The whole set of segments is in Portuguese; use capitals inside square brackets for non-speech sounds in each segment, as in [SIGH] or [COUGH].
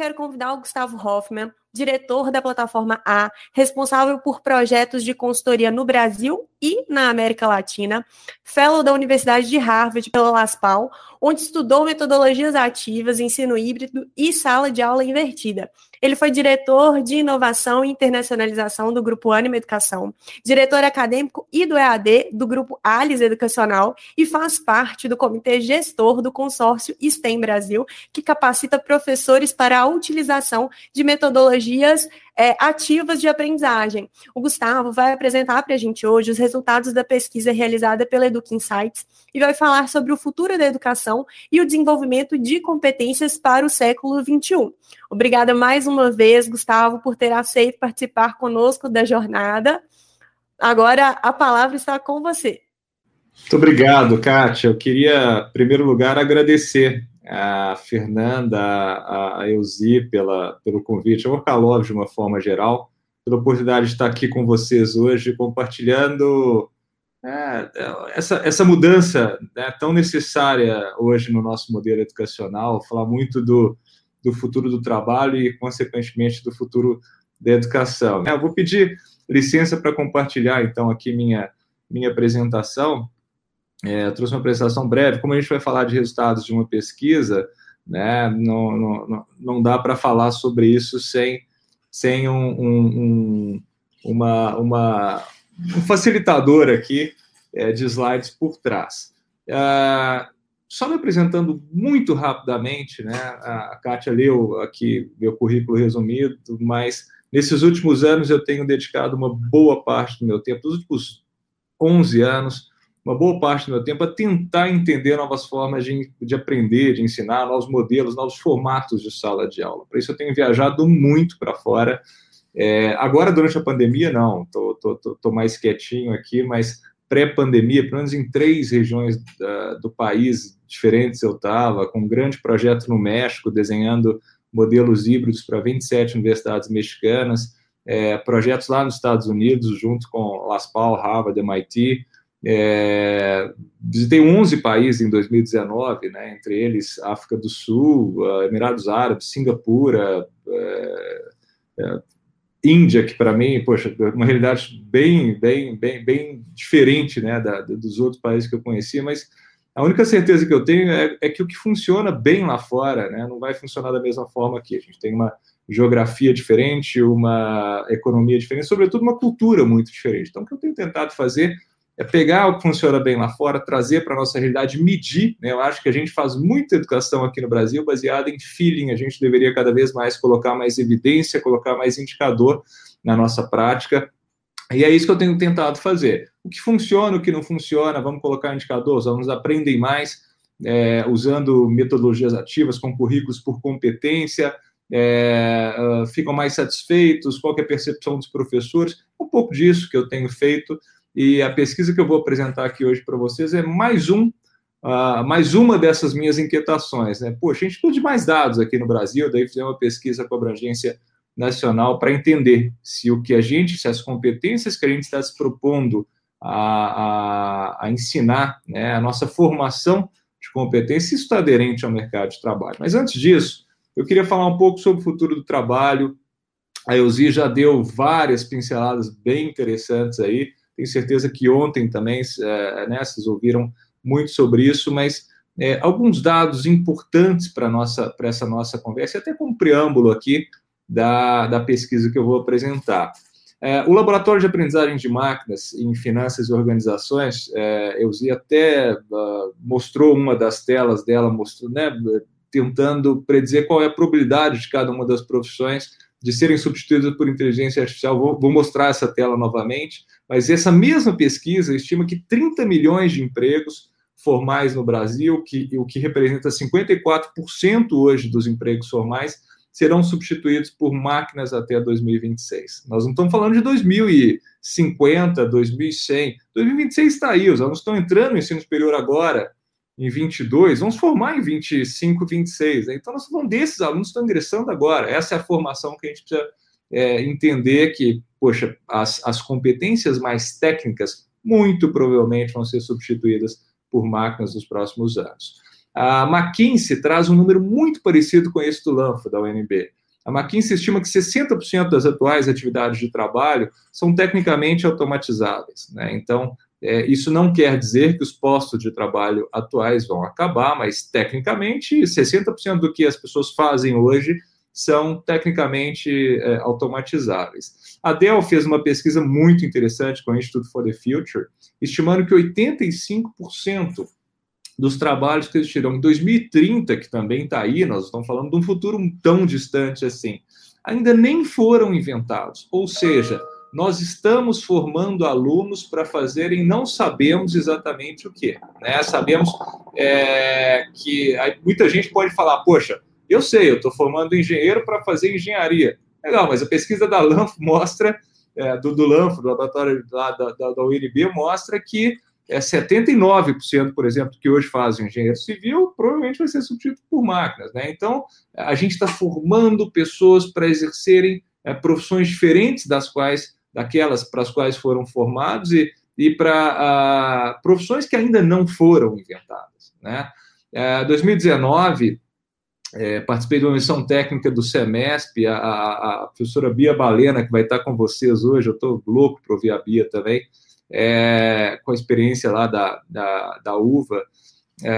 quero convidar o Gustavo Hoffman, diretor da plataforma A, responsável por projetos de consultoria no Brasil e na América Latina, fellow da Universidade de Harvard pela LASPAL, onde estudou metodologias ativas, ensino híbrido e sala de aula invertida. Ele foi diretor de inovação e internacionalização do Grupo Anima Educação, diretor acadêmico e do EAD do Grupo Alice Educacional e faz parte do comitê gestor do consórcio STEM Brasil, que capacita professores para a utilização de metodologias é, ativas de aprendizagem. O Gustavo vai apresentar para a gente hoje os resultados da pesquisa realizada pela Educa Insights e vai falar sobre o futuro da educação e o desenvolvimento de competências para o século XXI. Obrigada mais uma vez, Gustavo, por ter aceito participar conosco da jornada. Agora a palavra está com você. Muito obrigado, Kátia. Eu queria, em primeiro lugar, agradecer a Fernanda, a, Elzi pela, pelo convite, ao Kalov de uma forma geral, pela oportunidade de estar aqui com vocês hoje, compartilhando é, essa, essa mudança né, tão necessária hoje no nosso modelo educacional, falar muito do, do futuro do trabalho e, consequentemente, do futuro da educação. Eu vou pedir licença para compartilhar, então, aqui minha, minha apresentação. É, trouxe uma apresentação breve. Como a gente vai falar de resultados de uma pesquisa, né, não, não, não dá para falar sobre isso sem, sem um, um, um, uma, uma, um facilitador aqui é, de slides por trás. É, só me apresentando muito rapidamente, né, a Kátia leu aqui meu currículo resumido, mas nesses últimos anos eu tenho dedicado uma boa parte do meu tempo, dos últimos 11 anos, uma boa parte do meu tempo a tentar entender novas formas de, de aprender, de ensinar, novos modelos, novos formatos de sala de aula. Por isso eu tenho viajado muito para fora. É, agora, durante a pandemia, não, estou mais quietinho aqui, mas pré-pandemia, pelo menos em três regiões da, do país diferentes eu estava, com um grande projeto no México, desenhando modelos híbridos para 27 universidades mexicanas, é, projetos lá nos Estados Unidos, junto com Las Pal, Harvard, MIT, é, visitei 11 países em 2019, né, entre eles África do Sul, uh, Emirados Árabes, Singapura, é, é, Índia, que para mim, poxa, uma realidade bem, bem, bem, bem diferente né, da, dos outros países que eu conhecia, mas a única certeza que eu tenho é, é, que o que funciona bem lá fora né, não vai funcionar da mesma forma aqui. A gente tem uma geografia diferente, uma economia diferente, sobretudo uma cultura muito diferente. Então, o que eu tenho tentado fazer é pegar o que funciona bem lá fora, trazer para a nossa realidade, medir. Né? Eu acho que a gente faz muita educação aqui no Brasil baseada em feeling. A gente deveria cada vez mais colocar mais evidência, colocar mais indicador na nossa prática. E é isso que eu tenho tentado fazer. O que funciona, o que não funciona, vamos colocar indicador, os alunos aprendem mais é, usando metodologias ativas com currículos por competência, é, uh, ficam mais satisfeitos, qual é a percepção dos professores, um pouco disso que eu tenho feito e a pesquisa que eu vou apresentar aqui hoje para vocês é mais um, uh, mais uma dessas minhas inquietações. Né? Poxa, a gente precisa de mais dados aqui no Brasil, daí fizemos uma pesquisa com a abrangência nacional para entender se o que a gente, se as competências que a gente está se propondo a, a, a ensinar, né, a nossa formação de competência, isso está aderente ao mercado de trabalho. Mas antes disso, eu queria falar um pouco sobre o futuro do trabalho. A Elzi já deu várias pinceladas bem interessantes aí. Tenho certeza que ontem também, é, né, vocês ouviram muito sobre isso, mas é, alguns dados importantes para nossa para essa nossa conversa, até com um preâmbulo aqui da, da pesquisa que eu vou apresentar. É, o Laboratório de Aprendizagem de Máquinas em Finanças e Organizações, é, Euzi até uh, mostrou uma das telas dela, mostrou, né, tentando predizer qual é a probabilidade de cada uma das profissões de serem substituídas por inteligência artificial. Vou, vou, mostrar essa tela novamente, mas essa mesma pesquisa estima que 30 milhões de empregos formais no Brasil, que, o que representa 54% hoje dos empregos formais, serão substituídos por máquinas até 2026. Nós não estamos falando de 2050, 2100. 2026 está aí, os alunos estão entrando no ensino superior agora, em 22, vamos formar em 25, 26. Né? Então, nós vamos desses alunos estão ingressando agora. Essa é a formação que a gente precisa é, entender que, poxa, as, as competências mais técnicas muito provavelmente vão ser substituídas por máquinas nos próximos anos. A McKinsey traz um número muito parecido com esse do Lanfo, da UNB. A McKinsey estima que 60% das atuais atividades de trabalho são tecnicamente automatizáveis. Né? Então, é, isso não quer dizer que os postos de trabalho atuais vão acabar, mas tecnicamente 60% do que as pessoas fazem hoje são tecnicamente é, automatizáveis. A Dell fez uma pesquisa muito interessante com o Institute for the Future, estimando que 85% dos trabalhos que existirão em 2030, que também está aí, nós estamos falando de um futuro tão distante assim, ainda nem foram inventados. Ou seja, nós estamos formando alunos para fazerem, não sabemos exatamente o que. Né? Sabemos é, que muita gente pode falar, poxa, eu sei, eu estou formando engenheiro para fazer engenharia. Legal, mas a pesquisa da LANF mostra, é, do, do LANF, do laboratório da, da, da UNB, mostra que é 79%, por exemplo, que hoje fazem engenheiro civil, provavelmente vai ser substituído por máquinas. Né? Então, a gente está formando pessoas para exercerem é, profissões diferentes das quais, daquelas para as quais foram formados e, e para profissões que ainda não foram inventadas. Né? É, 2019, é, participei de uma missão técnica do SEMESP, a, a, a, professora Bia Balena, que vai estar com vocês hoje, eu estou louco para ouvir a Bia também, é, com a experiência lá da, da, da UVA. É,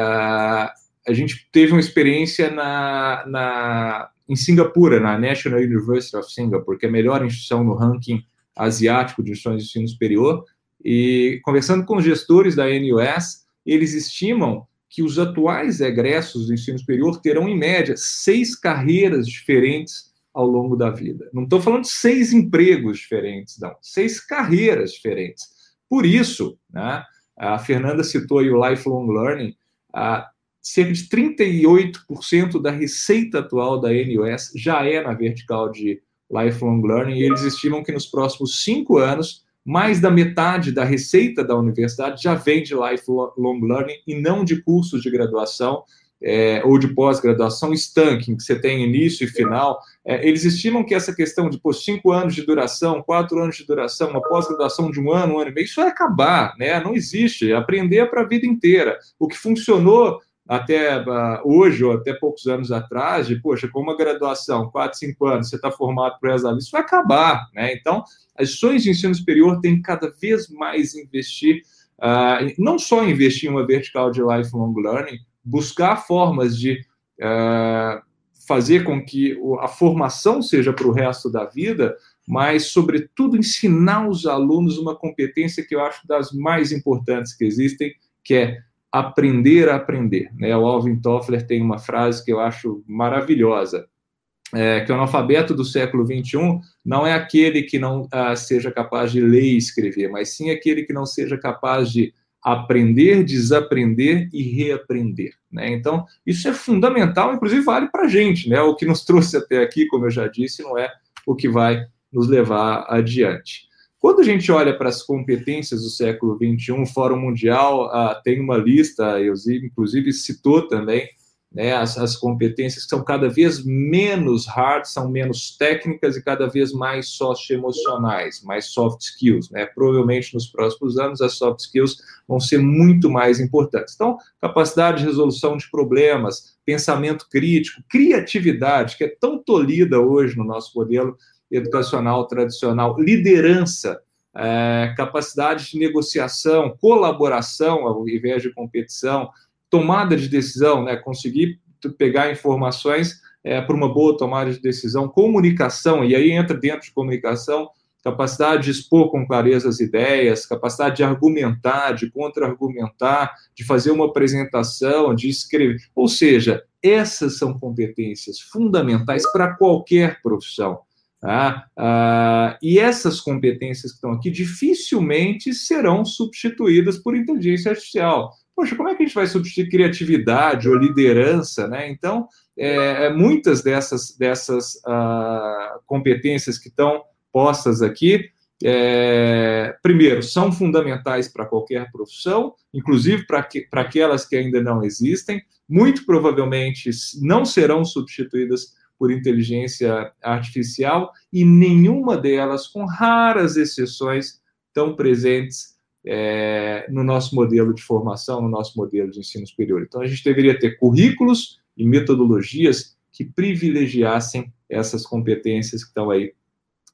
a gente teve uma experiência na, na, em Singapura, na National University of Singapore, que é a melhor instituição no ranking asiático de instituições de ensino superior, e conversando com os gestores da NUS, eles estimam que os atuais egressos do ensino superior terão, em média, seis carreiras diferentes ao longo da vida. Não estou falando de seis empregos diferentes, não. Seis carreiras diferentes. Por isso, né, a Fernanda citou aí o lifelong learning, a, cerca de 38% da receita atual da NUS já é na vertical de lifelong learning, e eles estimam que nos próximos cinco anos mais da metade da receita da universidade já vem de lifelong learning e não de cursos de graduação é, ou de pós-graduação estanque, que você tem início e final. É, eles estimam que essa questão de pô, cinco anos de duração, quatro anos de duração, uma pós-graduação de um ano, um ano e meio, isso vai acabar, né? Não existe. Aprender é para a vida inteira. O que funcionou até uh, hoje ou até poucos anos atrás, de, poxa, com uma graduação, quatro, cinco anos, você está formado para essa isso vai acabar, né? Então, as instituições de ensino superior têm cada vez mais investir, uh, não só investir em uma vertical de lifelong learning, buscar formas de uh, fazer com que a formação seja para o resto da vida, mas, sobretudo, ensinar os alunos uma competência que eu acho das mais importantes que existem, que é aprender a aprender. Né? O Alvin Toffler tem uma frase que eu acho maravilhosa, é, que o analfabeto do século XXI não é aquele que não ah, seja capaz de ler e escrever, mas sim aquele que não seja capaz de aprender, desaprender e reaprender. Né? Então, isso é fundamental, inclusive vale para a gente. Né? O que nos trouxe até aqui, como eu já disse, não é o que vai nos levar adiante. Quando a gente olha para as competências do século XXI, o Fórum Mundial ah, tem uma lista, eu inclusive citou também, né, as, as, competências que são cada vez menos hard, são menos técnicas e cada vez mais socioemocionais, mais soft skills. Né? Provavelmente nos próximos anos as soft skills vão ser muito mais importantes. Então, capacidade de resolução de problemas, pensamento crítico, criatividade, que é tão tolhida hoje no nosso modelo educacional tradicional, liderança, é, capacidade de negociação, colaboração ao invés de competição, tomada de decisão, né, conseguir pegar informações é, para uma boa tomada de decisão, comunicação, e aí entra dentro de comunicação capacidade de expor com clareza as ideias, capacidade de argumentar, de contra-argumentar, de fazer uma apresentação, de escrever. Ou seja, essas são competências fundamentais para qualquer profissão. Tá? Ah, e essas competências que estão aqui dificilmente serão substituídas por inteligência artificial. Poxa, como é que a gente vai substituir criatividade ou liderança? Né? Então, é, é muitas dessas, dessas ah, competências que estão postas aqui, é, primeiro, são fundamentais para qualquer profissão, inclusive para aquelas que ainda não existem, muito provavelmente não serão substituídas por inteligência artificial e nenhuma delas, com raras exceções, estão presentes é, no nosso modelo de formação, no nosso modelo de ensino superior. Então, a gente deveria ter currículos e metodologias que privilegiassem essas competências que estão aí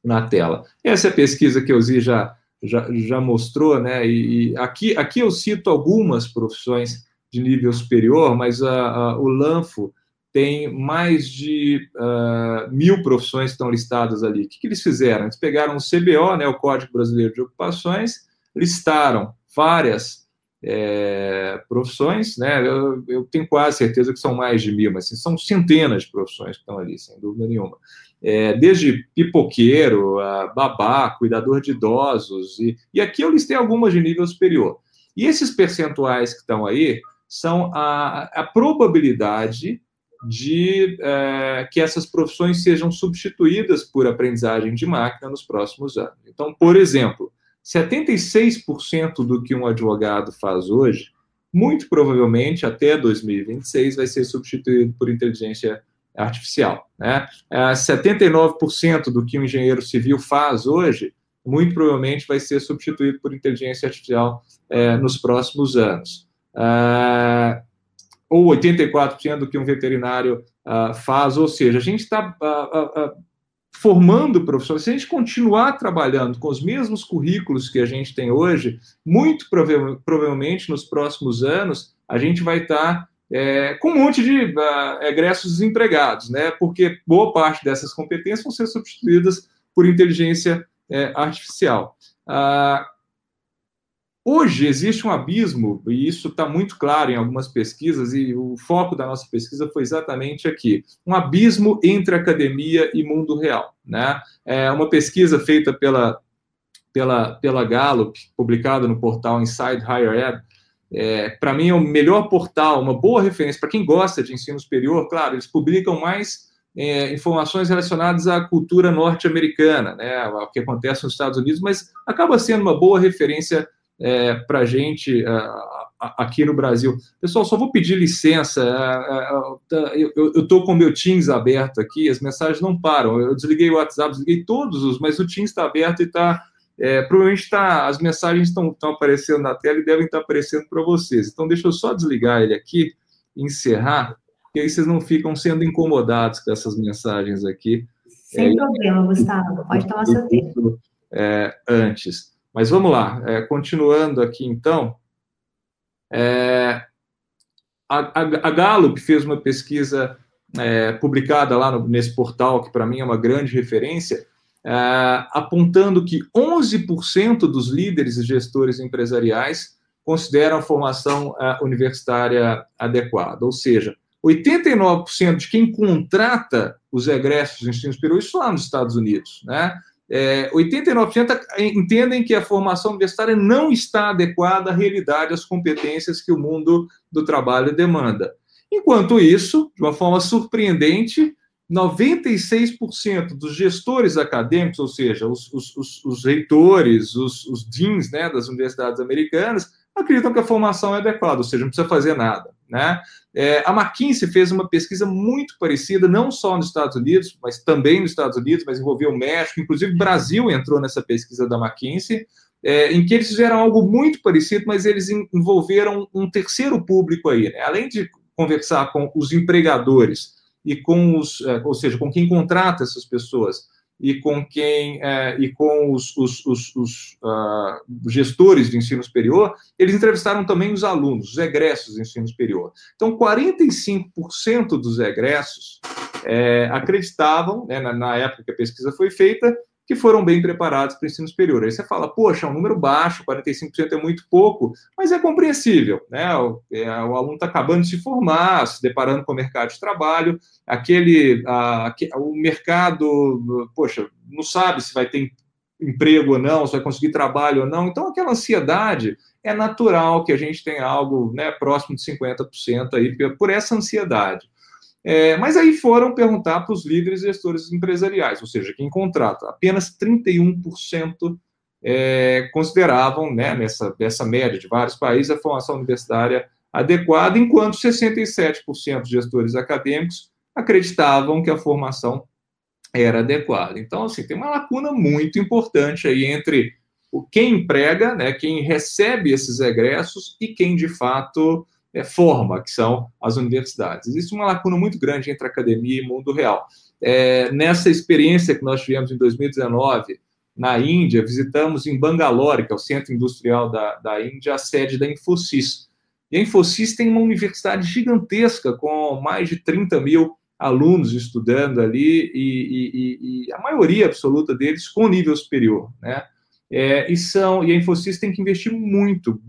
na tela. Essa é a pesquisa que o Zi já, já, já mostrou, né? E, e, aqui, aqui eu cito algumas profissões de nível superior, mas a, a, o Lanfo tem mais de uh, mil profissões que estão listadas ali. O que, que, eles fizeram? Eles pegaram o CBO, né, o Código Brasileiro de Ocupações, listaram várias é, profissões, né? Eu, eu, tenho quase certeza que são mais de mil, mas assim, são centenas de profissões que estão ali, sem dúvida nenhuma. É, desde pipoqueiro, babá, cuidador de idosos, e, e aqui eu listei algumas de nível superior. E esses percentuais que estão aí são a, a probabilidade de é, que essas profissões sejam substituídas por aprendizagem de máquina nos próximos anos. Então, por exemplo, 76% do que um advogado faz hoje, muito provavelmente até 2026 vai ser substituído por inteligência artificial. Né? 79% é, do que um engenheiro civil faz hoje, muito provavelmente vai ser substituído por inteligência artificial é, nos próximos anos. É, ou 84% do que um veterinário uh, faz, ou seja, a gente está uh, uh, formando professores, se a gente continuar trabalhando com os mesmos currículos que a gente tem hoje, muito prova provavelmente nos próximos anos a gente vai estar tá, é, com um monte de egressos desempregados, né? Porque boa parte dessas competências vão ser substituídas por inteligência é, artificial. Uh, Hoje existe um abismo, e isso está muito claro em algumas pesquisas, e o foco da nossa pesquisa foi exatamente aqui: um abismo entre academia e mundo real. Né? É uma pesquisa feita pela, pela, pela Gallup, publicada no portal Inside Higher Ed. É, para mim, é o melhor portal, uma boa referência para quem gosta de ensino superior. Claro, eles publicam mais é, informações relacionadas à cultura norte-americana, né, o que acontece nos Estados Unidos, mas acaba sendo uma boa referência é, para a gente aqui no Brasil. Pessoal, só vou pedir licença. É, é, é, eu estou com o meu Teams aberto aqui, as mensagens não param. Eu desliguei o WhatsApp, desliguei todos os, mas o Teams está aberto e está. É, provavelmente está as mensagens estão aparecendo na tela e devem estar tá aparecendo para vocês. Então, deixa eu só desligar ele aqui, encerrar, que aí vocês não ficam sendo incomodados com essas mensagens aqui. Sem é, problema, Gustavo, pode tomar seu tempo. É, antes. Mas vamos lá, é, continuando aqui então. É, a, a, a, Gallup fez uma pesquisa é, publicada lá no, nesse portal, que para mim é uma grande referência, é, apontando que 11% dos líderes e gestores empresariais consideram a formação é, universitária adequada, ou seja, 89% de quem contrata os egressos do ensino superior, isso lá nos Estados Unidos, né? É, 89% entendem que a formação universitária não está adequada à realidade, às competências que o mundo do trabalho demanda. Enquanto isso, de uma forma surpreendente, 96% dos gestores acadêmicos, ou seja, os, os, os, reitores, os, os deans né, das universidades americanas, acreditam que a formação é adequada, ou seja, não precisa fazer nada. Né? É, a McKinsey fez uma pesquisa muito parecida, não só nos Estados Unidos, mas também nos Estados Unidos, mas envolveu o México, inclusive o Brasil entrou nessa pesquisa da McKinsey, é, em que eles fizeram algo muito parecido, mas eles envolveram um terceiro público aí. Né? Além de conversar com os empregadores e com os, é, ou seja, com quem contrata essas pessoas, e com quem é, e com os, os, os, os uh, gestores de ensino superior, eles entrevistaram também os alunos, os egressos de ensino superior. Então, 45% dos egressos é, acreditavam, né, na, na, época que a pesquisa foi feita, que foram bem preparados para o ensino superior. Aí você fala, poxa, é um número baixo, 45% é muito pouco, mas é compreensível, né? O, é, o aluno está acabando de se formar, se deparando com o mercado de trabalho, aquele, a, o mercado, poxa, não sabe se vai ter emprego ou não, se vai conseguir trabalho ou não, então aquela ansiedade é natural que a gente tenha algo né, próximo de 50% aí por essa ansiedade. É, mas aí foram perguntar para os líderes e gestores empresariais, ou seja, quem contrata. Apenas 31% é, consideravam, né, nessa, nessa média de vários países, a formação universitária adequada, enquanto 67% de gestores acadêmicos acreditavam que a formação era adequada. Então, assim, tem uma lacuna muito importante aí entre quem emprega, né, quem recebe esses egressos e quem de fato forma, que são as universidades. Existe uma lacuna muito grande entre academia e mundo real. É, nessa experiência que nós tivemos em 2019 na Índia, visitamos em Bangalore, que é o centro industrial da, da Índia, a sede da Infosys. E a Infosys tem uma universidade gigantesca, com mais de 30 mil alunos estudando ali, e, e, e a maioria absoluta deles com nível superior, né? É, e são e a Infosys tem que investir muito,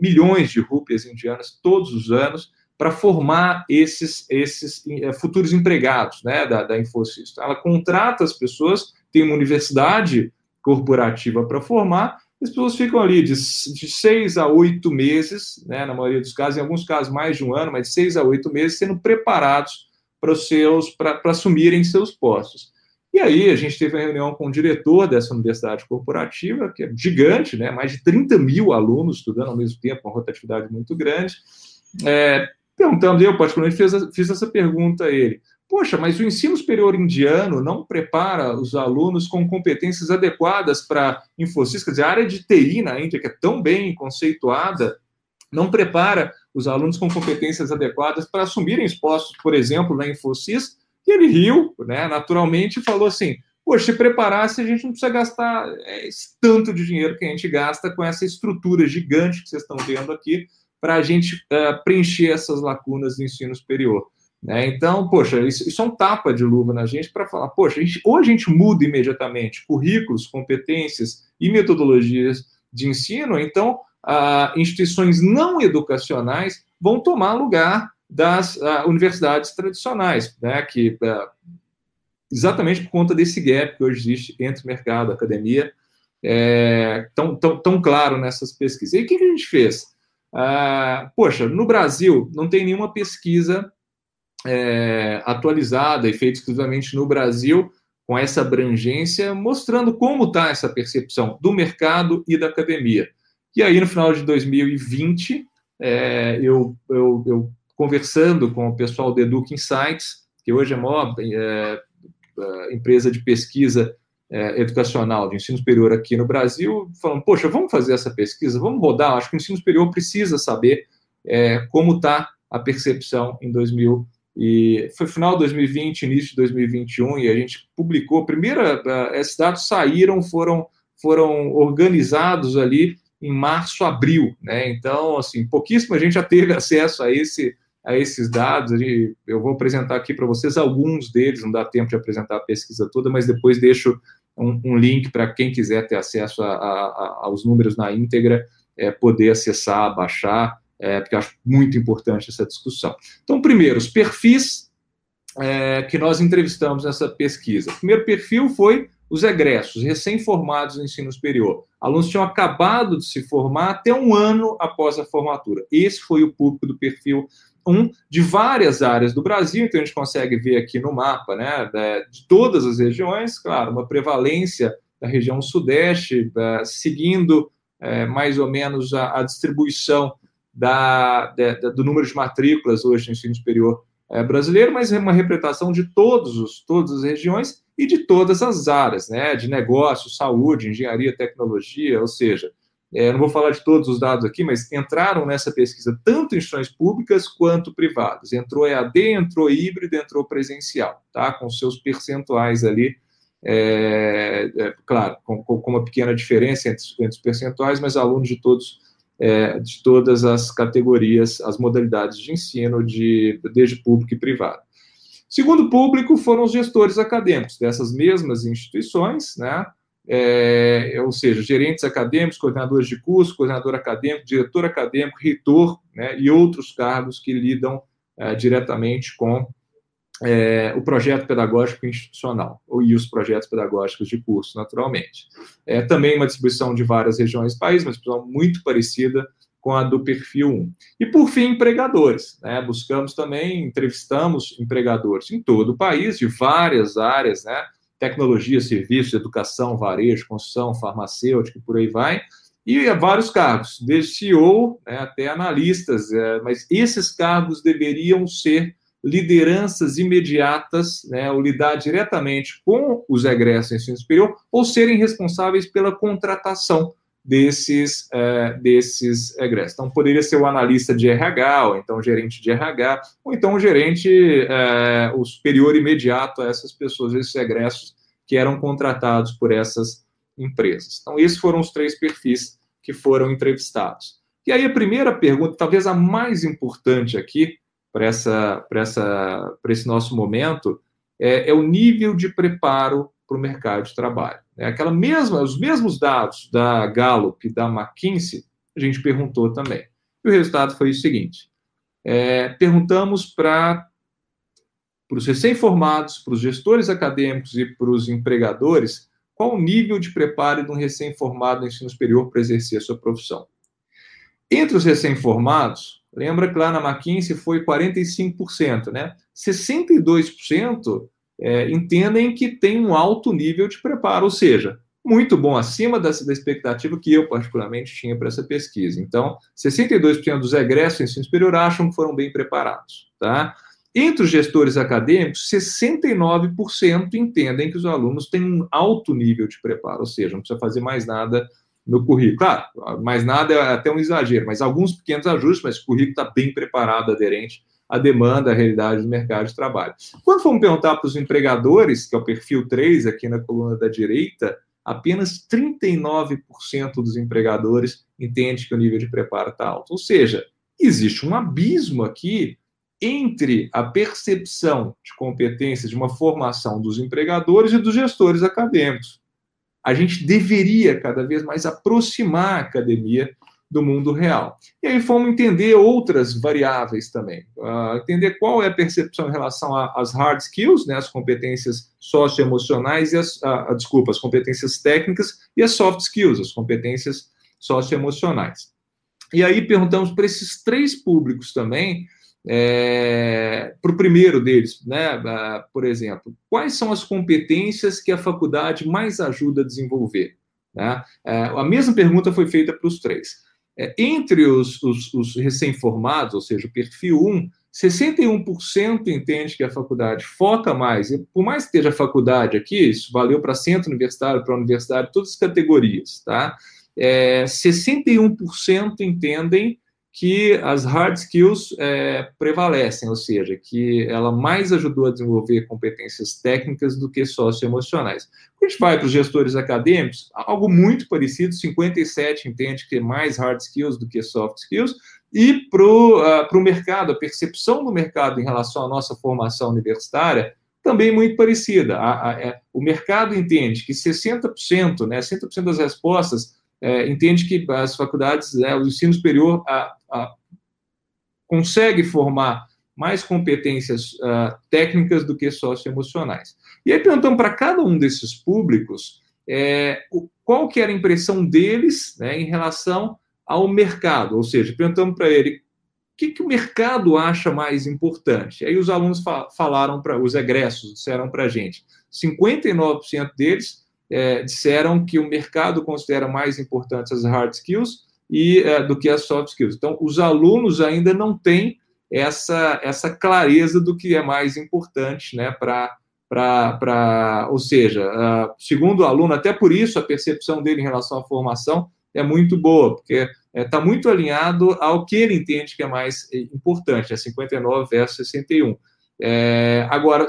milhões de rúpias indianas todos os anos para formar esses, esses é, futuros empregados né, da, da Infosys. Ela contrata as pessoas, tem uma universidade corporativa para formar, as pessoas ficam ali de, de seis a oito meses, né, na maioria dos casos, em alguns casos mais de um ano, mas de seis a oito meses, sendo preparados para seus para assumirem seus postos. E aí a gente teve uma reunião com o diretor dessa universidade corporativa, que é gigante, né? mais de 30 mil alunos estudando ao mesmo tempo, uma rotatividade muito grande. É, perguntamos, eu particularmente fiz, fiz essa pergunta a ele. Poxa, mas o ensino superior indiano não prepara os alunos com competências adequadas para Infosys, quer dizer, a área de TI na Índia, que é tão bem conceituada, não prepara os alunos com competências adequadas para assumirem os postos, por exemplo, na Infosys, e ele riu, né, naturalmente, e falou assim: Poxa, se preparasse, a gente não precisa gastar é, esse tanto de dinheiro que a gente gasta com essa estrutura gigante que vocês estão vendo aqui, para a gente uh, preencher essas lacunas do ensino superior. Né? Então, poxa, isso, isso, é um tapa de luva na gente para falar, poxa, a gente, ou a gente muda imediatamente currículos, competências e metodologias de ensino, então uh, instituições não educacionais vão tomar lugar das uh, universidades tradicionais, né, que uh, exatamente por conta desse gap que hoje existe entre mercado e academia, é, tão, tão, tão claro nessas pesquisas. E o que, a gente fez? Uh, poxa, no Brasil não tem nenhuma pesquisa é, atualizada e feita exclusivamente no Brasil com essa abrangência, mostrando como está essa percepção do mercado e da academia. E aí, no final de 2020, é, eu, eu, eu conversando com o pessoal do Educa Insights, que hoje é a maior é, é, empresa de pesquisa é, educacional de ensino superior aqui no Brasil, falando, poxa, vamos fazer essa pesquisa, vamos rodar, acho que o ensino superior precisa saber é, como está a percepção em 2000 e foi final de 2020, início de 2021, e a gente publicou, primeira, esses dados saíram, foram, foram organizados ali em março, abril, né? Então, assim, pouquíssima gente já teve [LAUGHS] acesso a esse a esses dados. Eu vou apresentar aqui para vocês alguns deles, não dá tempo de apresentar a pesquisa toda, mas depois deixo um, um link para quem quiser ter acesso a, a, aos números na íntegra, é, poder acessar, baixar, é, porque acho muito importante essa discussão. Então, primeiro, os perfis é, que nós entrevistamos nessa pesquisa. O primeiro perfil foi os egressos, recém-formados no ensino superior. Alunos tinham acabado de se formar até um ano após a formatura. Esse foi o público do perfil um de várias áreas do Brasil, então a gente consegue ver aqui no mapa, né, de todas as regiões, claro, uma prevalência da região sudeste, seguindo é, mais ou menos a, a distribuição da, do número de matrículas hoje no ensino superior é, brasileiro, mas é uma representação de todos os, todas as regiões e de todas as áreas, né, de negócio, saúde, engenharia, tecnologia, ou seja, é, não vou falar de todos os dados aqui, mas entraram nessa pesquisa tanto instituições públicas quanto privadas. Entrou EAD, entrou híbrido, entrou presencial, tá? Com seus percentuais ali, é, é, claro, com, com, uma pequena diferença entre, entre, os percentuais, mas alunos de todos é, de todas as categorias, as modalidades de ensino, de, desde público e privado. Segundo público foram os gestores acadêmicos dessas mesmas instituições, né? É, ou seja, gerentes acadêmicos, coordenadores de curso, coordenador acadêmico, diretor acadêmico, reitor, né, e outros cargos que lidam é, diretamente com é, o projeto pedagógico institucional, e os projetos pedagógicos de curso, naturalmente. É também uma distribuição de várias regiões do país, mas muito parecida com a do perfil 1. E, por fim, empregadores. Né? Buscamos também, entrevistamos empregadores em todo o país, de várias áreas, né? Tecnologia, serviços, educação, varejo, construção, farmacêutica, por aí vai, e vários cargos, desde CEO né, até analistas, é, mas esses cargos deveriam ser lideranças imediatas, né, ou lidar diretamente com os egressos em ensino superior, ou serem responsáveis pela contratação desses, é, desses egressos. Então, poderia ser o analista de RH, ou então o gerente de RH, ou então o gerente, é, o superior imediato a essas pessoas, esses egressos que eram contratados por essas empresas. Então, esses foram os três perfis que foram entrevistados. E aí, a primeira pergunta, talvez a mais importante aqui, para esse nosso momento, é, é o nível de preparo para o mercado de trabalho. É aquela mesma, os mesmos dados da Gallup e da McKinsey, a gente perguntou também. E o resultado foi o seguinte: é, perguntamos para para os recém-formados, para os gestores acadêmicos e para os empregadores, qual o nível de preparo de um recém-formado no ensino superior para exercer a sua profissão. Entre os recém-formados, lembra que lá na McKinsey foi 45%, né? 62% é, entendem que tem um alto nível de preparo, ou seja, muito bom, acima dessa, da expectativa que eu, particularmente, tinha para essa pesquisa. Então, 62% dos egressos em ensino superior acham que foram bem preparados, tá? Entre os gestores acadêmicos, 69% entendem que os alunos têm um alto nível de preparo, ou seja, não precisa fazer mais nada no currículo. Claro, mais nada é até um exagero, mas alguns pequenos ajustes, mas o currículo está bem preparado, aderente à demanda, à realidade do mercado de trabalho. Quando fomos perguntar para os empregadores, que é o perfil 3 aqui na coluna da direita, apenas 39% dos empregadores entendem que o nível de preparo está alto. Ou seja, existe um abismo aqui entre a percepção de competência de uma formação dos empregadores e dos gestores acadêmicos. A gente deveria cada vez mais aproximar a academia do mundo real. E aí fomos entender outras variáveis também, uh, entender qual é a percepção em relação às hard skills, né, as competências socioemocionais e as, uh, desculpa, as competências técnicas e as soft skills, as competências socioemocionais. E aí perguntamos para esses três públicos também é, para o primeiro deles, né, por exemplo, quais são as competências que a faculdade mais ajuda a desenvolver? Né? É, a mesma pergunta foi feita para os três. É, entre os, os, os recém-formados, ou seja, o perfil 1, 61% entende que a faculdade foca mais, por mais que esteja a faculdade aqui, isso valeu para centro universitário, para universidade, todas as categorias, tá? É, 61% entendem que as hard skills é, prevalecem, ou seja, que ela mais ajudou a desenvolver competências técnicas do que socioemocionais. Quando a gente vai para os gestores acadêmicos, algo muito parecido, 57 entende que é mais hard skills do que soft skills, e para o uh, mercado, a percepção do mercado em relação à nossa formação universitária também muito parecida. A, a, a, é, o mercado entende que 60%, né, 60% das respostas é, entende que as faculdades, né, o ensino superior a, consegue formar mais competências uh, técnicas do que socioemocionais. E aí perguntamos para cada um desses públicos é, qual que era a impressão deles né, em relação ao mercado, ou seja, perguntamos para ele o que, que o mercado acha mais importante. Aí os alunos fa falaram para os egressos, disseram para a gente, 59% deles é, disseram que o mercado considera mais importantes as hard skills e é, do que as soft skills. Então, os alunos ainda não têm essa, essa clareza do que é mais importante né, para. Pra, ou seja, uh, segundo o aluno, até por isso a percepção dele em relação à formação é muito boa, porque está é, tá muito alinhado ao que ele entende que é mais é, importante, é 59 versus 61. É, agora,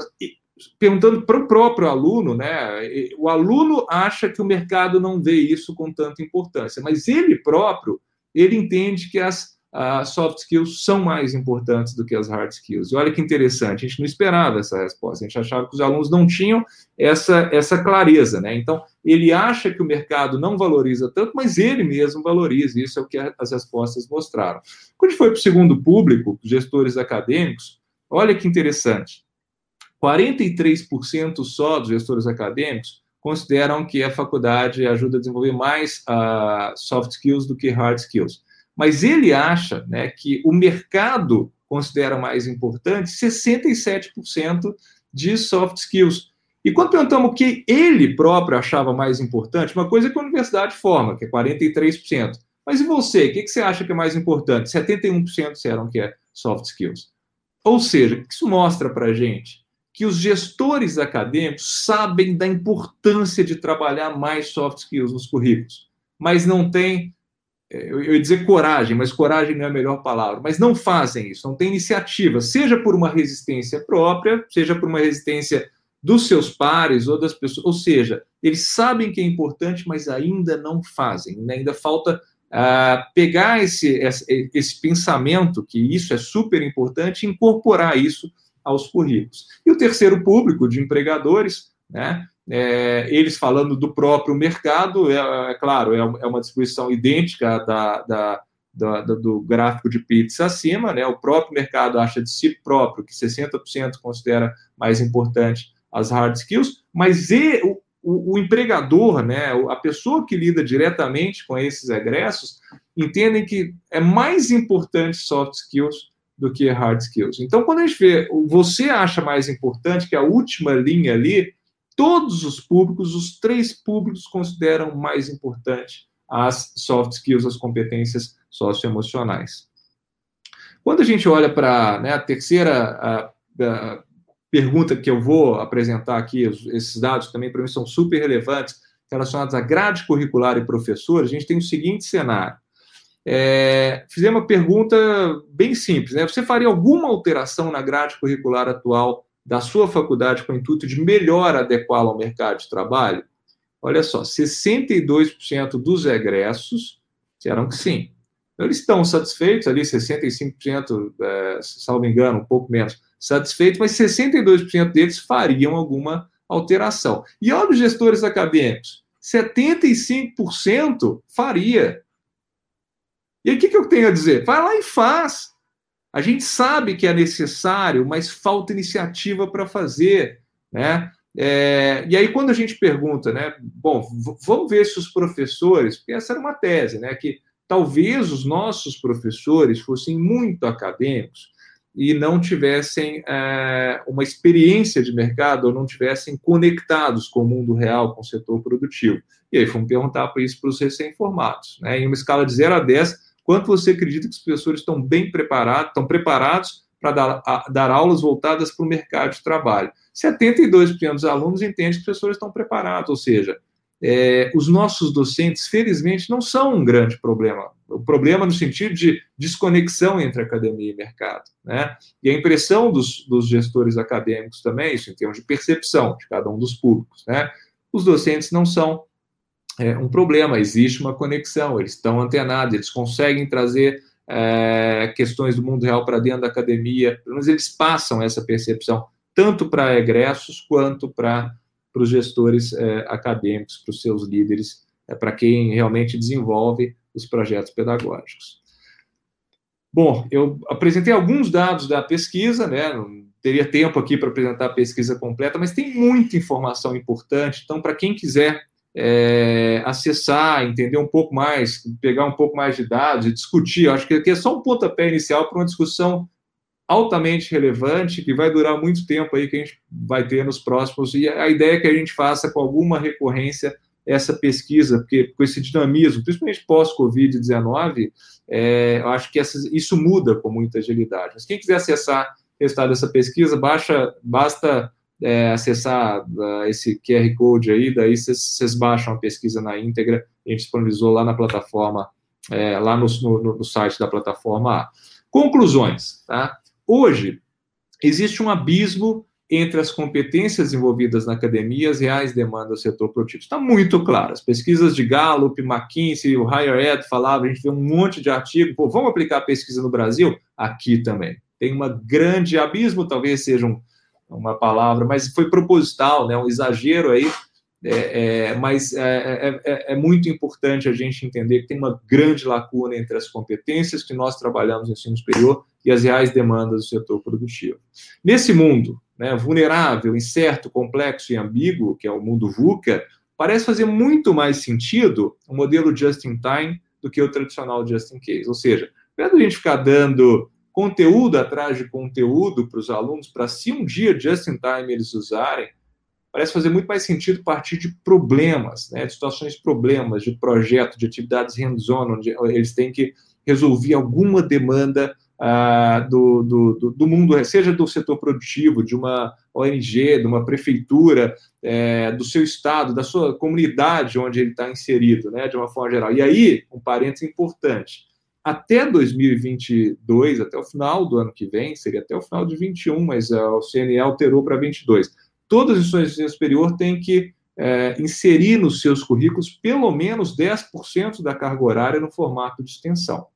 perguntando para o próprio aluno, né? O aluno acha que o mercado não vê isso com tanta importância, mas ele próprio ele entende que as soft skills são mais importantes do que as hard skills. E olha que interessante, a gente não esperava essa resposta, a gente achava que os alunos não tinham essa, essa clareza, né? Então, ele acha que o mercado não valoriza tanto, mas ele mesmo valoriza, isso é o que as respostas mostraram. Quando a foi para o segundo público, gestores acadêmicos, olha que interessante, 43% só dos gestores acadêmicos consideram que a faculdade ajuda a desenvolver mais uh, soft skills do que hard skills. Mas ele acha né, que o mercado considera mais importante 67% de soft skills. E quando perguntamos o que ele próprio achava mais importante, uma coisa é que a universidade forma, que é 43%. Mas e você? O que você acha que é mais importante? 71% disseram que é soft skills. Ou seja, isso mostra para a gente que os gestores acadêmicos sabem da importância de trabalhar mais soft skills nos currículos, mas não têm, é, eu ia dizer coragem, mas coragem não é a melhor palavra, mas não fazem isso, não têm iniciativa, seja por uma resistência própria, seja por uma resistência dos seus pares ou das pessoas, ou seja, eles sabem que é importante, mas ainda não fazem, né? ainda falta uh, pegar esse, esse, esse pensamento, que isso é super importante, e incorporar isso aos currículos. E o terceiro público de empregadores, né, é, eles falando do próprio mercado, é, é claro, é, é, uma distribuição idêntica da, da, da, do gráfico de pizza acima, né, o próprio mercado acha de si próprio que 60% considera mais importante as hard skills, mas e, o, o, o, empregador, né, a pessoa que lida diretamente com esses egressos, entendem que é mais importante soft skills do que hard skills. Então, quando a gente vê, você acha mais importante que a última linha ali, todos os públicos, os três públicos consideram mais importante as soft skills, as competências socioemocionais. Quando a gente olha para né, a terceira a, a pergunta que eu vou apresentar aqui, esses dados também para mim são super relevantes, relacionados à grade curricular e professores, a gente tem o seguinte cenário é, fizemos uma pergunta bem simples. Né? Você faria alguma alteração na grade curricular atual da sua faculdade com o intuito de melhor adequá-la ao mercado de trabalho? Olha só, 62% dos egressos disseram que sim. Eles estão satisfeitos, ali 65%, é, salvo engano, um pouco menos, satisfeitos, mas 62% deles fariam alguma alteração. E olha os gestores acadêmicos, 75% faria. E o que, que eu tenho a dizer? Vai lá e faz. A gente sabe que é necessário, mas falta iniciativa para fazer, né? É, e aí, quando a gente pergunta, né? Bom, vamos ver se os professores, porque essa era uma tese, né? Que talvez os nossos professores fossem muito acadêmicos e não tivessem é, uma experiência de mercado ou não tivessem conectados com o mundo real, com o setor produtivo. E aí fomos perguntar para isso para os recém-formados. Né? Em uma escala de 0 a 10, Quanto você acredita que os professores estão bem preparados, estão preparados para dar, dar aulas voltadas para o mercado de trabalho? 72% dos alunos entendem que os professores estão preparados, ou seja, é, os nossos docentes, felizmente, não são um grande problema. O problema no sentido de desconexão entre academia e mercado. Né? E a impressão dos, dos gestores acadêmicos também, isso em termos de percepção de cada um dos públicos. Né? Os docentes não são é, um problema, existe uma conexão, eles estão antenados, eles conseguem trazer é, questões do mundo real para dentro da academia, menos eles passam essa percepção, tanto para egressos quanto para os gestores é, acadêmicos, para os seus líderes, é, para quem realmente desenvolve os projetos pedagógicos. Bom, eu apresentei alguns dados da pesquisa, né? Não teria tempo aqui para apresentar a pesquisa completa, mas tem muita informação importante. Então, para quem quiser é, acessar, entender um pouco mais, pegar um pouco mais de dados e discutir. Acho que aqui é só um pontapé inicial para uma discussão altamente relevante que vai durar muito tempo aí que a gente vai ter nos próximos e a ideia é que a gente faça com alguma recorrência essa pesquisa, porque com esse dinamismo, principalmente pós-Covid-19, é, eu acho que isso muda com muita agilidade. Mas quem quiser acessar o resultado dessa pesquisa, baixa, basta é, acessar uh, esse QR Code aí, daí vocês baixam a pesquisa na íntegra, a gente disponibilizou lá na plataforma, é, lá no, no, no, site da plataforma Conclusões, tá? Hoje, existe um abismo entre as competências envolvidas na academia e as reais demandas do setor produtivo. Está muito claro. As pesquisas de Gallup, McKinsey, o Higher Ed falava, a gente vê um monte de artigo. Pô, vamos aplicar a pesquisa no Brasil? Aqui também. Tem um grande abismo, talvez seja um, uma palavra, mas foi proposital, né, um exagero aí, é, é, mas é, é, é, é, muito importante a gente entender que tem uma grande lacuna entre as competências que nós trabalhamos no ensino superior e as reais demandas do setor produtivo. Nesse mundo né, vulnerável, incerto, complexo e ambíguo, que é o mundo VUCA, parece fazer muito mais sentido o modelo just-in-time do que o tradicional just-in-case. Ou seja, ao a gente ficar dando conteúdo atrás de conteúdo para os alunos, para se um dia, just in time, eles usarem, parece fazer muito mais sentido partir de problemas, né, de situações problemas, de projeto, de atividades hands-on, onde eles têm que resolver alguma demanda uh, do, do, do, mundo, seja do setor produtivo, de uma ONG, de uma prefeitura, é, do seu estado, da sua comunidade onde ele está inserido, né, de uma forma geral. E aí, um parênteses importante, até 2022, até o final do ano que vem, seria até o final de 21, mas uh, o CNE alterou para 22. Todas as instituições de ensino superior têm que é, inserir nos seus currículos pelo menos 10% da carga horária no formato de extensão.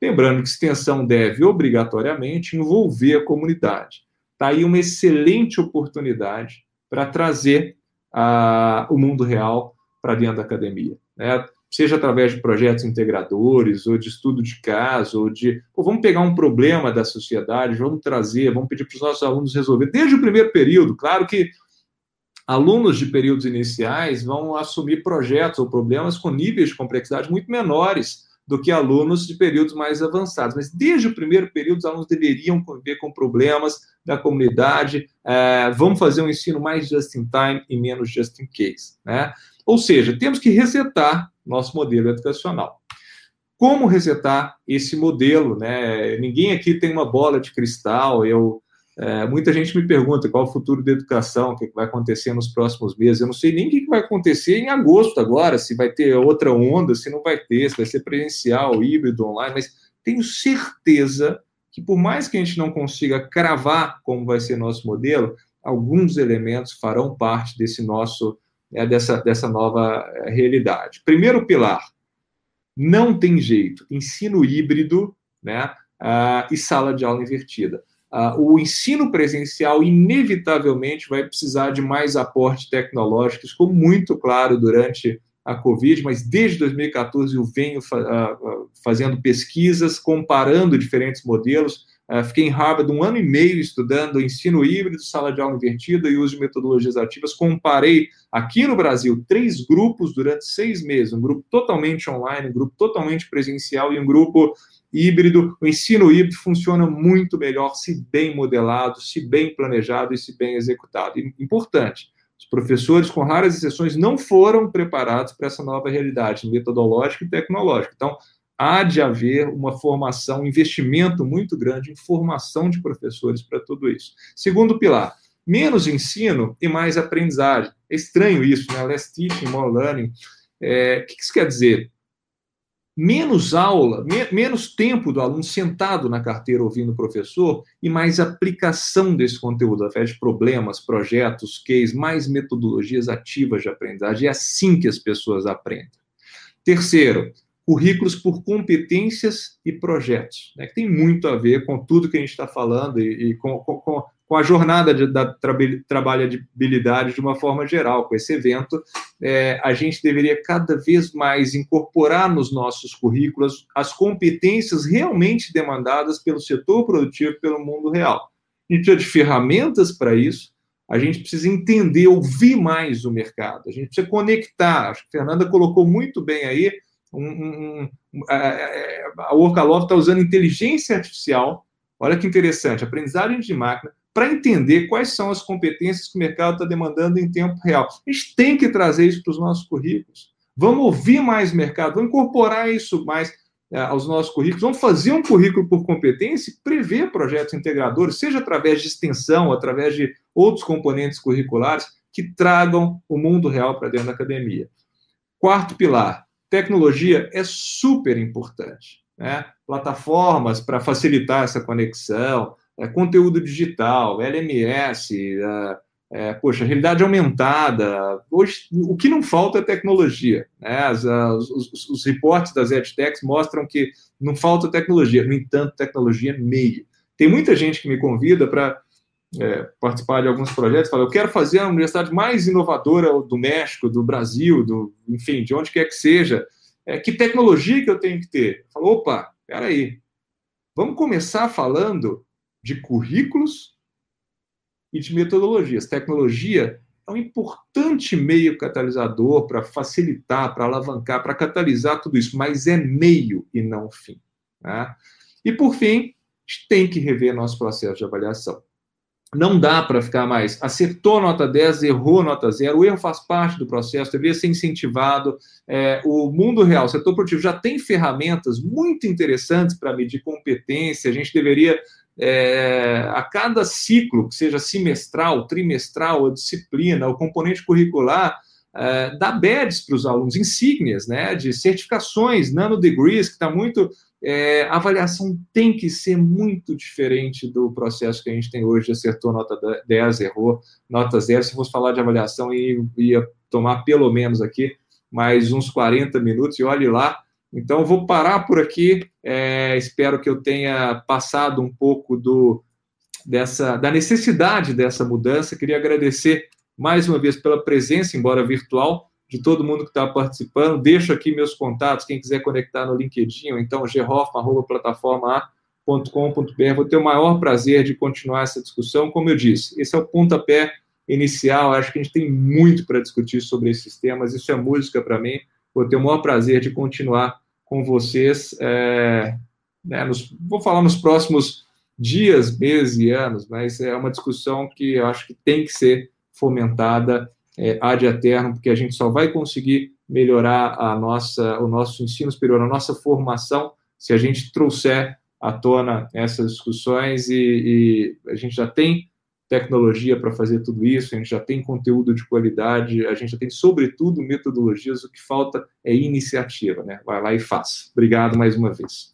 Lembrando que extensão deve obrigatoriamente envolver a comunidade. Está aí uma excelente oportunidade para trazer a, o mundo real para dentro da academia. Né? Seja através de projetos integradores, ou de estudo de caso, ou de. Vamos pegar um problema da sociedade, vamos trazer, vamos pedir para os nossos alunos resolver, desde o primeiro período. Claro que alunos de períodos iniciais vão assumir projetos ou problemas com níveis de complexidade muito menores do que alunos de períodos mais avançados. Mas desde o primeiro período, os alunos deveriam conviver com problemas da comunidade. É, vamos fazer um ensino mais just in time e menos just in case. Né? Ou seja, temos que resetar nosso modelo educacional. Como resetar esse modelo? Né? Ninguém aqui tem uma bola de cristal. Eu é, muita gente me pergunta qual o futuro da educação, o que vai acontecer nos próximos meses. Eu não sei nem o que vai acontecer em agosto agora, se vai ter outra onda, se não vai ter, se vai ser presencial, híbrido, online, mas tenho certeza que por mais que a gente não consiga cravar como vai ser nosso modelo, alguns elementos farão parte desse nosso, né, dessa, dessa nova é, realidade. Primeiro pilar, não tem jeito, ensino híbrido né, uh, e sala de aula invertida Uh, o ensino presencial inevitavelmente vai precisar de mais aporte tecnológico, isso ficou muito claro durante a Covid, mas desde 2014 eu venho fa uh, fazendo pesquisas, comparando diferentes modelos. Fiquei em Harvard um ano e meio estudando ensino híbrido, sala de aula invertida e uso de metodologias ativas. Comparei aqui no Brasil três grupos durante seis meses: um grupo totalmente online, um grupo totalmente presencial e um grupo híbrido, o ensino híbrido funciona muito melhor se bem modelado, se bem planejado e se bem executado. E, importante, os professores, com raras exceções, não foram preparados para essa nova realidade metodológica e tecnológica. Então, há de haver uma formação, um investimento muito grande em formação de professores para tudo isso. Segundo pilar, menos ensino e mais aprendizagem. É estranho isso, né? Less teaching, more learning. É, o que isso quer dizer? Menos aula, me, menos tempo do aluno sentado na carteira ouvindo o professor e mais aplicação desse conteúdo, através de problemas, projetos, cases, mais metodologias ativas de aprendizagem. É assim que as pessoas aprendem. Terceiro, currículos por competências e projetos, né, que tem muito a ver com tudo que a gente está falando e, e com, com, com a jornada de, da trabalhabilidade de uma forma geral. Com esse evento, é, a gente deveria cada vez mais incorporar nos nossos currículos as competências realmente demandadas pelo setor produtivo pelo mundo real. A gente precisa de ferramentas para isso, a gente precisa entender, ouvir mais o mercado, a gente precisa conectar. Acho que a Fernanda colocou muito bem aí. Um, um, um, a, a está usando inteligência artificial. Olha que interessante, aprendizagem de máquina para entender quais são as competências que o mercado está demandando em tempo real. A gente tem que trazer isso para os nossos currículos. Vamos ouvir mais mercado, vamos incorporar isso mais é, aos nossos currículos, vamos fazer um currículo por competência e prever projetos integradores, seja através de extensão, através de outros componentes curriculares que tragam o mundo real para dentro da academia. Quarto pilar, tecnologia é super importante. Né? Plataformas para facilitar essa conexão, é, conteúdo digital, LMS, é, é, poxa, realidade aumentada. Hoje, o que não falta é tecnologia. Né? As, as, os, os, reportes das EdTechs mostram que não falta tecnologia, no entanto, tecnologia é meio. Tem muita gente que me convida para é, participar de alguns projetos, fala, eu quero fazer a universidade mais inovadora do México, do Brasil, do, enfim, de onde quer que seja. É, que tecnologia que eu tenho que ter? Falo, opa, peraí, vamos começar falando de currículos e de metodologias. Tecnologia é um importante meio catalisador para facilitar, para alavancar, para catalisar tudo isso, mas é meio e não fim. Né? E, por fim, a gente tem que rever nosso processo de avaliação. não dá para ficar mais. Acertou nota 10, errou nota 0. O erro faz parte do processo, deveria ser incentivado. É, o mundo real, o setor produtivo, já tem ferramentas muito interessantes para medir competência. A gente deveria, é, a cada ciclo, que seja semestral, trimestral, a disciplina, o componente curricular, é, dar badges para os alunos, insígnias, né, de certificações, nanodegrees, que está muito é, a avaliação tem que ser muito diferente do processo que a gente tem hoje. Acertou nota 10, errou nota 0. Se fosse falar de avaliação, ia tomar pelo menos aqui mais uns 40 minutos, e olhe lá. Então, vou parar por aqui. É, espero que eu tenha passado um pouco do, dessa, da necessidade dessa mudança. Queria agradecer mais uma vez pela presença, embora virtual, de todo mundo que está participando. Deixo aqui meus contatos, quem quiser conectar no LinkedIn, ou então gerhoff.plataforma.com.br. Vou ter o maior prazer de continuar essa discussão. Como eu disse, esse é o pontapé inicial. Acho que a gente tem muito para discutir sobre esses temas. Isso é música para mim. Vou ter o maior prazer de continuar com vocês. É, né, nos, vou falar nos próximos dias, meses e anos, mas é uma discussão que eu acho que tem que ser fomentada é, ad eterno, porque a gente só vai conseguir melhorar a nossa, o nosso ensino superior, a nossa formação, se a gente trouxer à tona essas discussões e, e a gente já tem tecnologia para fazer tudo isso, a gente já tem conteúdo de qualidade, a gente já tem, sobretudo, metodologias, o que falta é iniciativa, né? Vai lá e faz. Obrigado mais uma vez.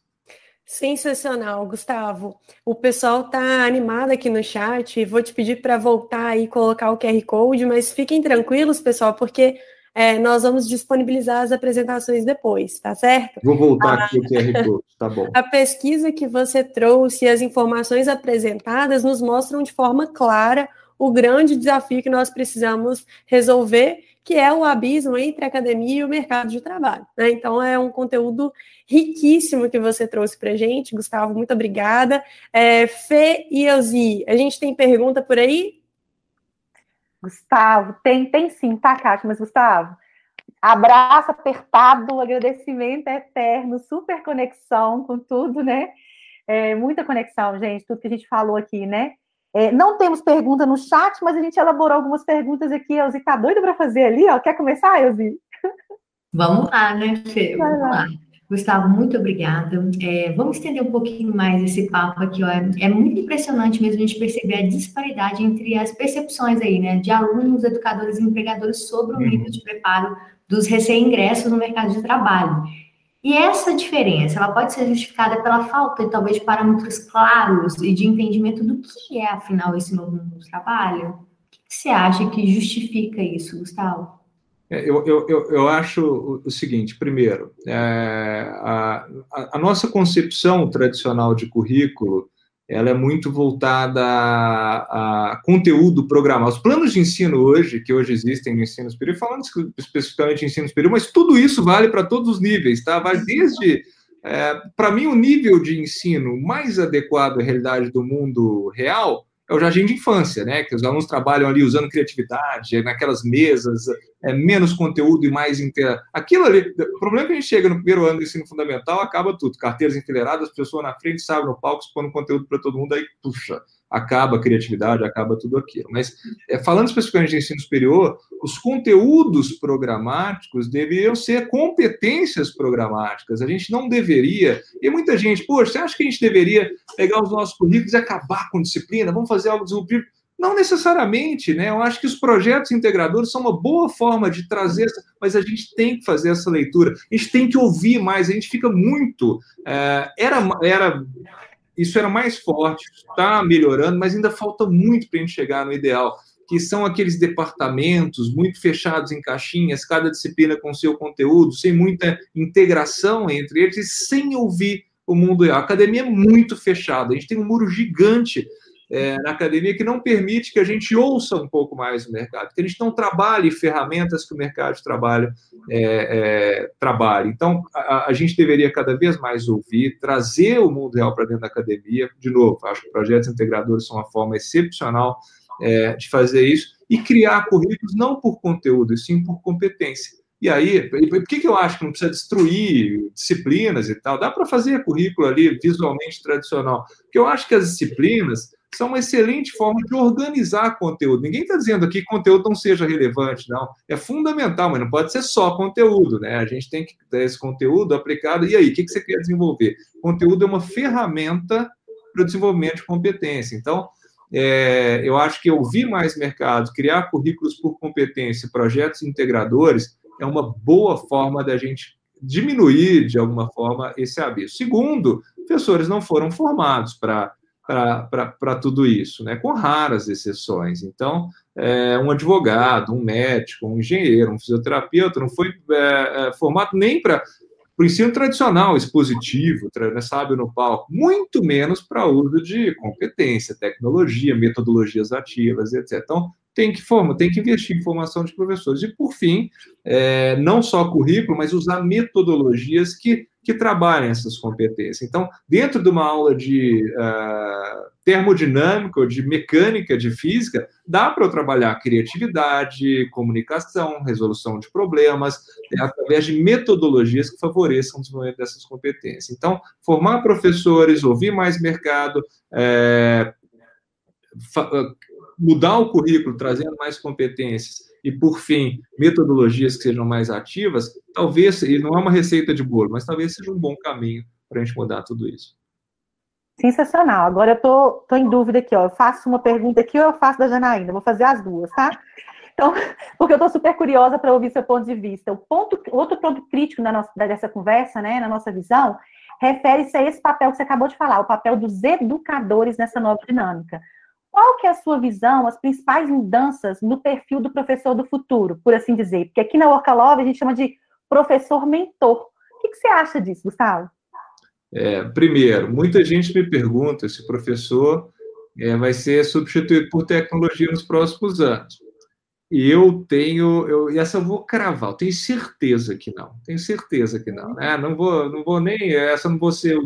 Sensacional, Gustavo. O pessoal está animado aqui no chat. Vou te pedir para voltar e colocar o QR Code, mas fiquem tranquilos, pessoal, porque é, nós vamos disponibilizar as apresentações depois, tá certo? Vou voltar a, aqui o QR Code, tá bom. A pesquisa que você trouxe e as informações apresentadas nos mostram de forma clara o grande desafio que nós precisamos resolver que é o abismo entre a academia e o mercado de trabalho. Né? Então, é um conteúdo riquíssimo que você trouxe para a gente, Gustavo, muito obrigada. É, Fê e Elzi, a gente tem pergunta por aí? Gustavo, tem, tem sim, tá, Cátia? Mas, Gustavo, abraço apertado, agradecimento eterno, super conexão com tudo, né? É, muita conexão, gente, tudo que a gente falou aqui, né? É, não temos pergunta no chat, mas a gente elaborou algumas perguntas aqui. Elzi tá doida para fazer ali, ó. Quer começar, Elzi? Vamos lá, né, Fê? Vamos lá. lá. Gustavo, muito obrigada. É, vamos estender um pouquinho mais esse papo aqui. Ó. É muito impressionante mesmo a gente perceber a disparidade entre as percepções aí, né, de alunos, educadores e empregadores sobre o uhum. nível de preparo dos recém-ingressos no mercado de trabalho. E essa diferença, ela pode ser justificada pela falta, talvez, de parâmetros claros e de entendimento do que é, afinal, esse novo mundo do trabalho? O que você acha que justifica isso, Gustavo? É, eu, eu, eu, acho o seguinte: primeiro, é, a, a, nossa concepção tradicional de currículo ela é muito voltada a, a, conteúdo programado. Os planos de ensino hoje, que hoje existem no ensino superior, falando especificamente de ensino superior, mas tudo isso vale para todos os níveis, tá? Vale desde, é, para mim, o nível de ensino mais adequado à realidade do mundo real é o jardim de infância, né? Que os alunos trabalham ali usando criatividade, naquelas mesas, é, menos conteúdo e mais inter... Aquilo ali, o problema é que a gente chega no primeiro ano do ensino fundamental, acaba tudo, carteiras enfileiradas, pessoas na frente, sabe, no palco, expondo conteúdo para todo mundo, aí, puxa, acaba a criatividade, acaba tudo aquilo. Mas, é, falando especificamente de ensino superior, os conteúdos programáticos deveriam ser competências programáticas. A gente não deveria. E muita gente, poxa, você acha que a gente deveria pegar os nossos currículos e acabar com disciplina? Vamos fazer algo disruptivo? Não necessariamente, né? Eu acho que os projetos integradores são uma boa forma de trazer, mas a gente tem que fazer essa leitura, a gente tem que ouvir mais, a gente fica muito. É, era, era isso era mais forte, está melhorando, mas ainda falta muito para a gente chegar no ideal, que são aqueles departamentos muito fechados em caixinhas, cada disciplina com seu conteúdo, sem muita integração entre eles, e sem ouvir o mundo real. A academia é muito fechada, a gente tem um muro gigante é, na academia que não permite que a gente ouça um pouco mais o mercado, que a gente não trabalhe ferramentas que o mercado de trabalho é, é, trabalha. Então, a, a, gente deveria cada vez mais ouvir, trazer o mundo real para dentro da academia. De novo, acho que projetos integradores são uma forma excepcional é, de fazer isso e criar currículos não por conteúdo, sim por competência. E aí, por que, que eu acho que não precisa destruir disciplinas e tal? Dá para fazer currículo ali visualmente tradicional. Porque eu acho que as disciplinas são uma excelente forma de organizar conteúdo. Ninguém está dizendo aqui que conteúdo não seja relevante, não. É fundamental, mas não pode ser só conteúdo, né? A gente tem que ter esse conteúdo aplicado. E aí, o que você quer desenvolver? Conteúdo é uma ferramenta para o desenvolvimento de competência. Então, é, eu acho que ouvir mais mercado, criar currículos por competência, projetos integradores, é uma boa forma da gente diminuir, de alguma forma, esse abuso. Segundo, professores não foram formados para para tudo isso, né? com raras exceções. Então, é, um advogado, um médico, um engenheiro, um fisioterapeuta não foi é, é, formado nem para o ensino tradicional, expositivo, né, sabe, no palco, muito menos para uso de competência, tecnologia, metodologias ativas, etc. Então, tem que formar, tem que investir em formação de professores. E, por fim, é, não só currículo, mas usar metodologias que, que trabalhem essas competências. Então, dentro de uma aula de uh, termodinâmica ou de mecânica de física, dá para eu trabalhar criatividade, comunicação, resolução de problemas, é, através de metodologias que favoreçam o desenvolvimento dessas competências. Então, formar professores, ouvir mais mercado, é, mudar o currículo, trazendo mais competências e, por fim, metodologias que sejam mais ativas, talvez, e não é uma receita de bolo, mas talvez seja um bom caminho para a gente mudar tudo isso. Sensacional. Agora eu tô, tô em dúvida aqui, ó. Eu faço uma pergunta aqui ou eu faço da Janaína? Vou fazer as duas, tá? Então, [LAUGHS] porque eu estou super curiosa para ouvir seu ponto de vista. O ponto, outro ponto crítico nossa, dessa conversa, né, na nossa visão, refere-se a esse papel que você acabou de falar, o papel dos educadores nessa nova dinâmica. Qual que é a sua visão, as principais mudanças no perfil do professor do futuro, por assim dizer? Porque aqui na Workalove a gente chama de professor mentor. O que, que você acha disso, Gustavo? É, primeiro, muita gente me pergunta se o professor é, vai ser substituído por tecnologia nos próximos anos. E eu tenho, eu, e essa eu vou cravar, eu tenho certeza que não, tenho certeza que não, né? Não vou, não vou nem, essa não vou ser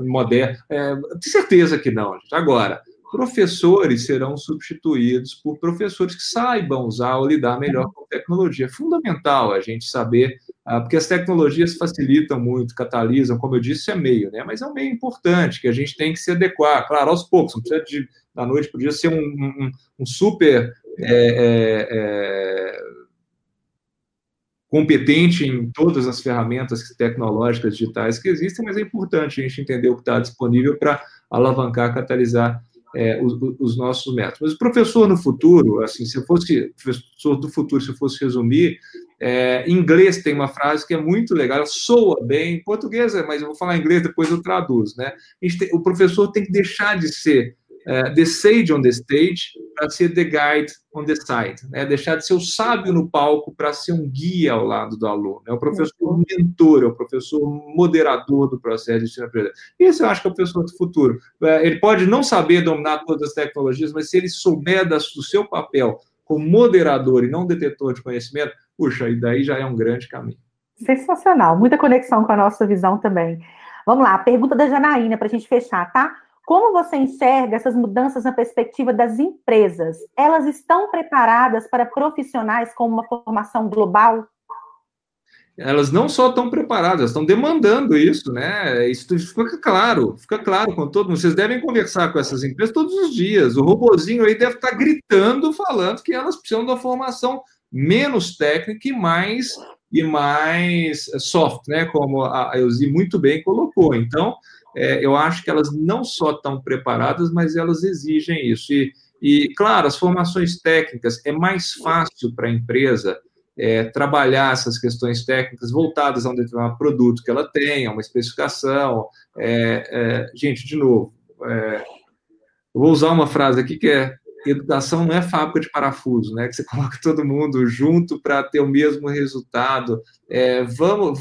moderno, é, tenho certeza que não, gente. Agora, professores serão substituídos por professores que saibam usar ou lidar melhor com tecnologia. É fundamental a gente saber, ah, porque as tecnologias facilitam muito, catalisam, como eu disse, é meio, né? Mas é um meio importante que a gente tem que se adequar, claro, aos poucos, não precisa de da noite para o dia ser um, um, um super é, é, é, competente em todas as ferramentas tecnológicas digitais que existem, mas é importante a gente entender o que está disponível para alavancar, catalisar é, os, os, nossos métodos. Mas o professor no futuro, assim, se eu fosse professor do futuro, se eu fosse resumir, é, em inglês tem uma frase que é muito legal, soa bem, em português, é, mas eu vou falar em inglês, depois eu traduzo, né? Tem, o professor tem que deixar de ser uh, the sage on the stage para ser the guide on the side, né? Deixar de ser o sábio no palco para ser um guia ao lado do aluno, é o professor uhum. mentor, é o professor moderador do processo de ensino-aprendizagem. Isso eu acho que é o professor do futuro. Uh, ele pode não saber dominar todas as tecnologias, mas se ele souber do seu papel como moderador e não detetor de conhecimento, puxa, e daí já é um grande caminho. Sensacional, muita conexão com a nossa visão também. Vamos lá, pergunta da Janaína para a gente fechar, tá? Como você enxerga essas mudanças na perspectiva das empresas? Elas estão preparadas para profissionais com uma formação global? Elas não só estão preparadas, estão demandando isso, né? Isso fica claro, fica claro com todo mundo. Vocês devem conversar com essas empresas todos os dias. O robozinho aí deve estar gritando, falando que elas precisam da formação menos técnica e mais e mais soft, né? Como a Elzi muito bem colocou. Então, é, eu acho que elas não só estão preparadas, mas elas exigem isso. E, e claro, as formações técnicas é mais fácil para a empresa é, trabalhar essas questões técnicas voltadas a um determinado produto que ela tem, a uma especificação. É, é gente, de novo, é, vou usar uma frase aqui que é educação não é fábrica de parafuso, né? Que você [LAUGHS] coloca todo mundo junto para ter o mesmo resultado. É, vamos,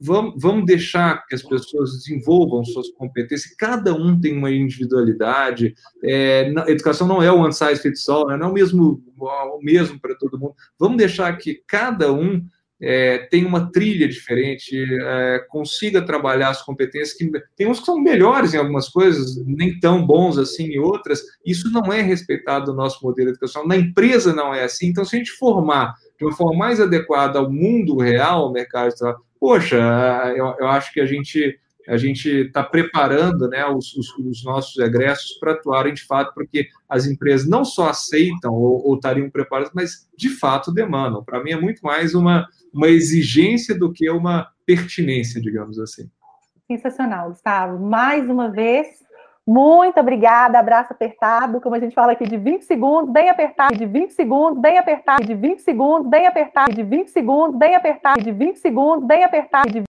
vamos, vamos deixar que as pessoas desenvolvam suas competências, cada um tem uma individualidade, é, a educação não é o one size fits all, né? não é o mesmo, o mesmo para todo mundo, vamos deixar que cada um é, tem uma trilha diferente, é, consiga trabalhar as competências, que tem uns que são melhores em algumas coisas, nem tão bons assim em outras, isso não é respeitado no nosso modelo educacional, na empresa não é assim, então se a gente formar de uma forma mais adequada ao mundo real, ao mercado poxa, eu, eu acho que a gente a gente está preparando né, os, os, os, nossos egressos para atuarem de fato, porque as empresas não só aceitam ou, estariam preparadas, mas de fato demandam. Para mim é muito mais uma, uma exigência do que uma pertinência, digamos assim. Sensacional, Gustavo. Mais uma vez, muito obrigada, abraço apertado, como a gente fala aqui, de 20 segundos, bem apertado, de 20 segundos, bem apertado, de 20 segundos, bem apertado, de 20 segundos, bem apertado, de 20 segundos, bem apertado, de